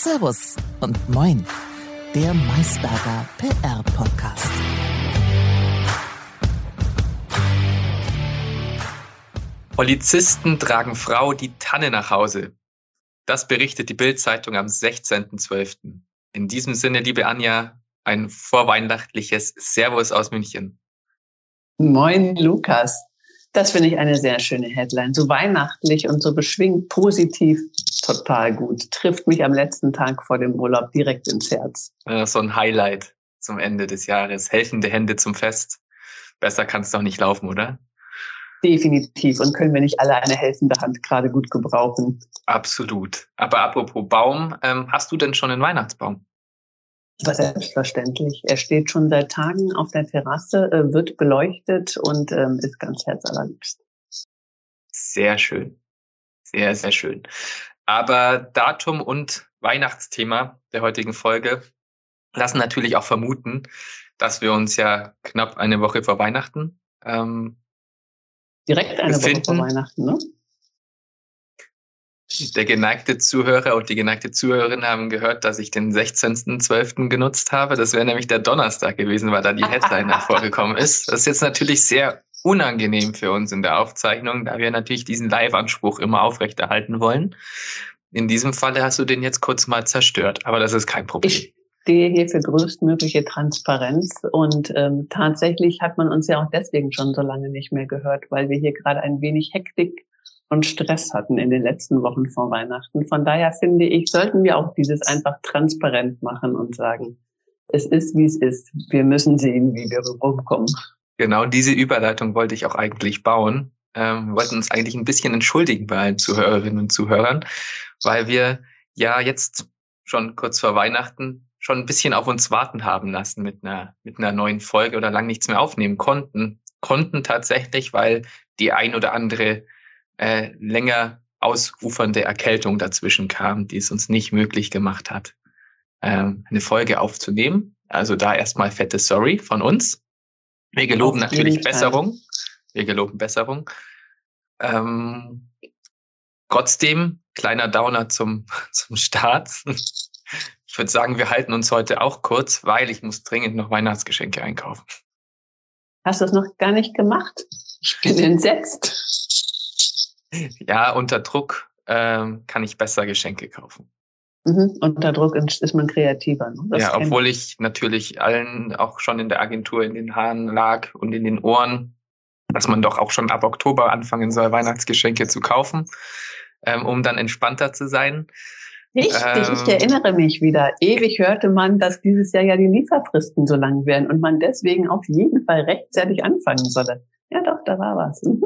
Servus und Moin, der Maisberger PR-Podcast. Polizisten tragen Frau die Tanne nach Hause. Das berichtet die Bild-Zeitung am 16.12. In diesem Sinne, liebe Anja, ein vorweihnachtliches Servus aus München. Moin, Lukas. Das finde ich eine sehr schöne Headline. So weihnachtlich und so beschwingt, positiv, total gut. Trifft mich am letzten Tag vor dem Urlaub direkt ins Herz. so ein Highlight zum Ende des Jahres. Helfende Hände zum Fest. Besser kann es doch nicht laufen, oder? Definitiv. Und können wir nicht alle eine helfende Hand gerade gut gebrauchen? Absolut. Aber apropos Baum, ähm, hast du denn schon einen Weihnachtsbaum? Aber selbstverständlich. Er steht schon seit Tagen auf der Terrasse, äh, wird beleuchtet und ähm, ist ganz herzallerliebst. Sehr schön. Sehr, sehr schön. Aber Datum und Weihnachtsthema der heutigen Folge lassen natürlich auch vermuten, dass wir uns ja knapp eine Woche vor Weihnachten ähm, direkt eine befinden. Woche vor Weihnachten, ne? Der geneigte Zuhörer und die geneigte Zuhörerin haben gehört, dass ich den 16.12. genutzt habe. Das wäre nämlich der Donnerstag gewesen, weil da die Headline hervorgekommen ist. Das ist jetzt natürlich sehr unangenehm für uns in der Aufzeichnung, da wir natürlich diesen Live-Anspruch immer aufrechterhalten wollen. In diesem Falle hast du den jetzt kurz mal zerstört, aber das ist kein Problem. Ich stehe hier für größtmögliche Transparenz und ähm, tatsächlich hat man uns ja auch deswegen schon so lange nicht mehr gehört, weil wir hier gerade ein wenig Hektik und Stress hatten in den letzten Wochen vor Weihnachten. Von daher finde ich, sollten wir auch dieses einfach transparent machen und sagen, es ist, wie es ist. Wir müssen sehen, wie wir rumkommen. Genau diese Überleitung wollte ich auch eigentlich bauen. Ähm, wir wollten uns eigentlich ein bisschen entschuldigen bei allen Zuhörerinnen und Zuhörern, weil wir ja jetzt schon kurz vor Weihnachten schon ein bisschen auf uns warten haben lassen mit einer, mit einer neuen Folge oder lang nichts mehr aufnehmen konnten. Konnten tatsächlich, weil die ein oder andere äh, länger ausufernde Erkältung dazwischen kam, die es uns nicht möglich gemacht hat, ähm, eine Folge aufzunehmen. Also da erstmal fette Sorry von uns. Wir geloben natürlich Besserung. Wir geloben Besserung. Ähm, trotzdem, kleiner Downer zum, zum Start. Ich würde sagen, wir halten uns heute auch kurz, weil ich muss dringend noch Weihnachtsgeschenke einkaufen. Hast du es noch gar nicht gemacht? Ich bin entsetzt ja, unter Druck ähm, kann ich besser Geschenke kaufen. Mhm. Unter Druck ist man kreativer. Ne? ja, obwohl ich natürlich allen auch schon in der Agentur in den Haaren lag und in den Ohren, dass man doch auch schon ab Oktober anfangen soll, Weihnachtsgeschenke zu kaufen, ähm, um dann entspannter zu sein. Richtig, ähm, ich erinnere mich wieder. Ewig hörte man, dass dieses Jahr ja die Lieferfristen so lang wären und man deswegen auf jeden Fall rechtzeitig anfangen solle. Ja, doch, da war was. Mhm.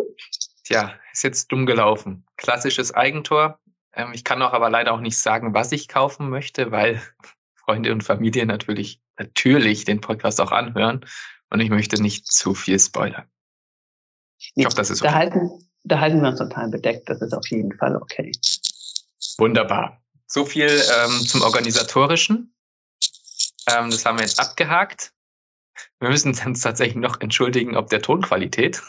Tja, ist jetzt dumm gelaufen. Klassisches Eigentor. Ähm, ich kann auch aber leider auch nicht sagen, was ich kaufen möchte, weil Freunde und Familie natürlich, natürlich den Podcast auch anhören und ich möchte nicht zu viel spoilern. Ich hoffe, das ist okay. Da halten, da halten wir uns total bedeckt. Das ist auf jeden Fall okay. Wunderbar. So viel ähm, zum Organisatorischen. Ähm, das haben wir jetzt abgehakt. Wir müssen uns tatsächlich noch entschuldigen, ob der Tonqualität.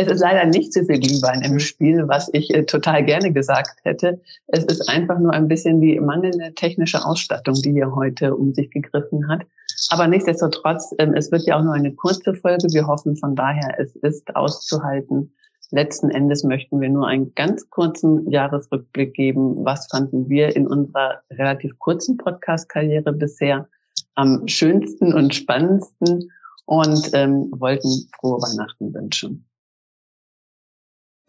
Es ist leider nicht so viel Glühwein im Spiel, was ich äh, total gerne gesagt hätte. Es ist einfach nur ein bisschen die mangelnde technische Ausstattung, die hier heute um sich gegriffen hat. Aber nichtsdestotrotz, ähm, es wird ja auch nur eine kurze Folge. Wir hoffen von daher, es ist auszuhalten. Letzten Endes möchten wir nur einen ganz kurzen Jahresrückblick geben. Was fanden wir in unserer relativ kurzen Podcast-Karriere bisher am schönsten und spannendsten und ähm, wollten frohe Weihnachten wünschen.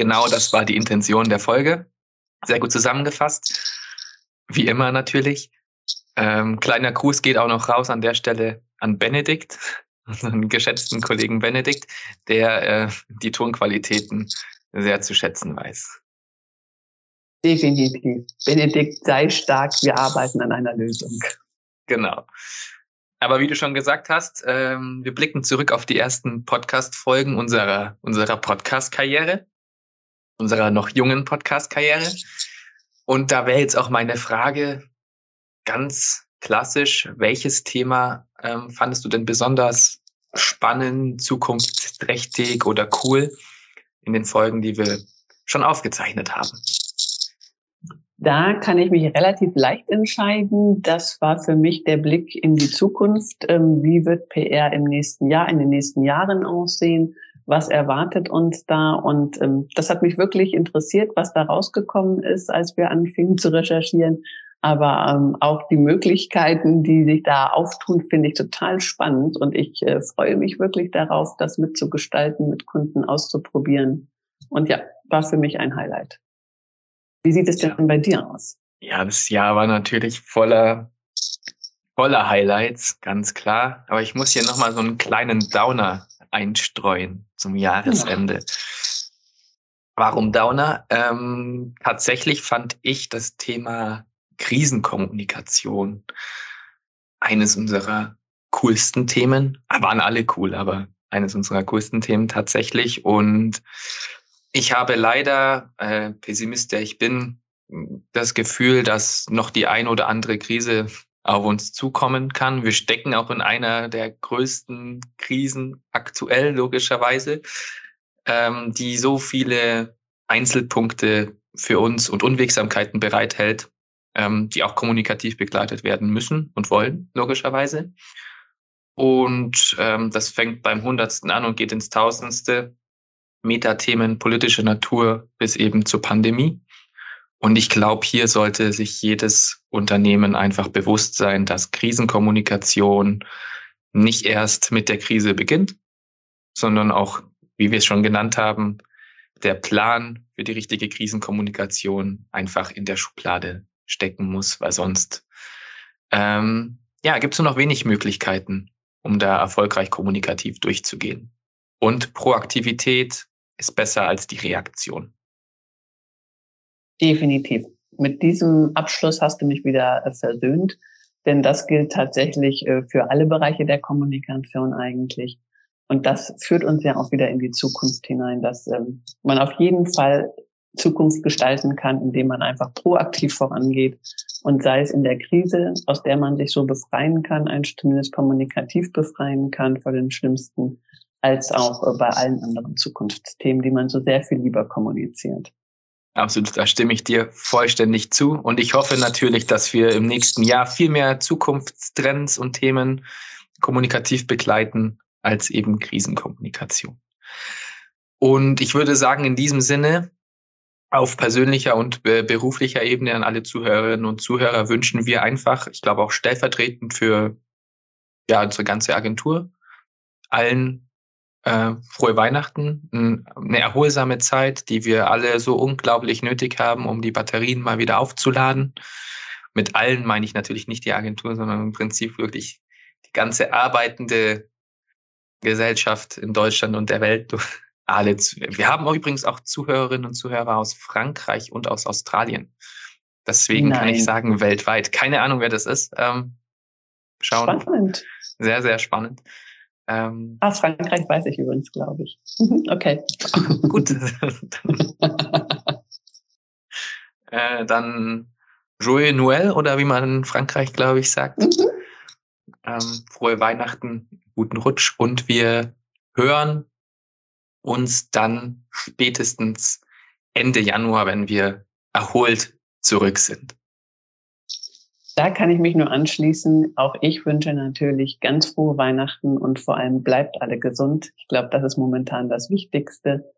Genau das war die Intention der Folge. Sehr gut zusammengefasst. Wie immer natürlich. Ähm, kleiner Gruß geht auch noch raus an der Stelle an Benedikt, unseren geschätzten Kollegen Benedikt, der äh, die Tonqualitäten sehr zu schätzen weiß. Definitiv. Benedikt, sei stark, wir arbeiten an einer Lösung. Genau. Aber wie du schon gesagt hast, ähm, wir blicken zurück auf die ersten Podcast-Folgen unserer, unserer Podcast-Karriere unserer noch jungen Podcast-Karriere. Und da wäre jetzt auch meine Frage ganz klassisch, welches Thema ähm, fandest du denn besonders spannend, zukunftsträchtig oder cool in den Folgen, die wir schon aufgezeichnet haben? Da kann ich mich relativ leicht entscheiden. Das war für mich der Blick in die Zukunft. Ähm, wie wird PR im nächsten Jahr, in den nächsten Jahren aussehen? Was erwartet uns da? Und ähm, das hat mich wirklich interessiert, was da rausgekommen ist, als wir anfingen zu recherchieren. Aber ähm, auch die Möglichkeiten, die sich da auftun, finde ich total spannend. Und ich äh, freue mich wirklich darauf, das mitzugestalten, mit Kunden auszuprobieren. Und ja, war für mich ein Highlight. Wie sieht es denn ja. bei dir aus? Ja, das Jahr war natürlich voller, voller Highlights, ganz klar. Aber ich muss hier nochmal so einen kleinen Downer einstreuen zum Jahresende. Ja. Warum Downer? Ähm, tatsächlich fand ich das Thema Krisenkommunikation eines unserer coolsten Themen. Ah, waren alle cool, aber eines unserer coolsten Themen tatsächlich. Und ich habe leider, äh, Pessimist, der ich bin, das Gefühl, dass noch die ein oder andere Krise auf uns zukommen kann. Wir stecken auch in einer der größten Krisen aktuell, logischerweise, ähm, die so viele Einzelpunkte für uns und Unwegsamkeiten bereithält, ähm, die auch kommunikativ begleitet werden müssen und wollen, logischerweise. Und ähm, das fängt beim Hundertsten an und geht ins Tausendste. Metathemen politischer Natur bis eben zur Pandemie. Und ich glaube, hier sollte sich jedes Unternehmen einfach bewusst sein, dass Krisenkommunikation nicht erst mit der Krise beginnt, sondern auch, wie wir es schon genannt haben, der Plan für die richtige Krisenkommunikation einfach in der Schublade stecken muss, weil sonst ähm, ja, gibt es nur noch wenig Möglichkeiten, um da erfolgreich kommunikativ durchzugehen. Und Proaktivität ist besser als die Reaktion. Definitiv. Mit diesem Abschluss hast du mich wieder äh, versöhnt, denn das gilt tatsächlich äh, für alle Bereiche der Kommunikation eigentlich. Und das führt uns ja auch wieder in die Zukunft hinein, dass ähm, man auf jeden Fall Zukunft gestalten kann, indem man einfach proaktiv vorangeht und sei es in der Krise, aus der man sich so befreien kann, ein zumindest kommunikativ befreien kann vor den schlimmsten als auch äh, bei allen anderen Zukunftsthemen, die man so sehr viel lieber kommuniziert. Absolut, da stimme ich dir vollständig zu. Und ich hoffe natürlich, dass wir im nächsten Jahr viel mehr Zukunftstrends und Themen kommunikativ begleiten als eben Krisenkommunikation. Und ich würde sagen, in diesem Sinne, auf persönlicher und beruflicher Ebene an alle Zuhörerinnen und Zuhörer wünschen wir einfach, ich glaube auch stellvertretend für ja, unsere ganze Agentur, allen äh, frohe Weihnachten, eine erholsame Zeit, die wir alle so unglaublich nötig haben, um die Batterien mal wieder aufzuladen. Mit allen meine ich natürlich nicht die Agentur, sondern im Prinzip wirklich die ganze arbeitende Gesellschaft in Deutschland und der Welt. Alle. Wir haben übrigens auch Zuhörerinnen und Zuhörer aus Frankreich und aus Australien. Deswegen Nein. kann ich sagen, weltweit. Keine Ahnung, wer das ist. Ähm, schauen. Spannend. Sehr, sehr spannend. Ähm, ah, Frankreich weiß ich übrigens, glaube ich. okay. Gut. äh, dann Joyeux Noël oder wie man in Frankreich, glaube ich, sagt. Mhm. Ähm, frohe Weihnachten, guten Rutsch und wir hören uns dann spätestens Ende Januar, wenn wir erholt zurück sind. Da kann ich mich nur anschließen. Auch ich wünsche natürlich ganz frohe Weihnachten und vor allem bleibt alle gesund. Ich glaube, das ist momentan das Wichtigste.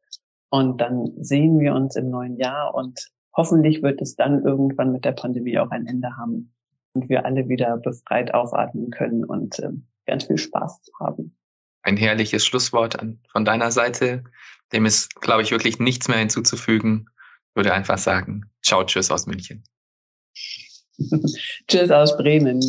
Und dann sehen wir uns im neuen Jahr und hoffentlich wird es dann irgendwann mit der Pandemie auch ein Ende haben und wir alle wieder befreit aufatmen können und äh, ganz viel Spaß haben. Ein herrliches Schlusswort an, von deiner Seite. Dem ist, glaube ich, wirklich nichts mehr hinzuzufügen. Ich würde einfach sagen, ciao, tschüss aus München. Tschüss aus Bremen.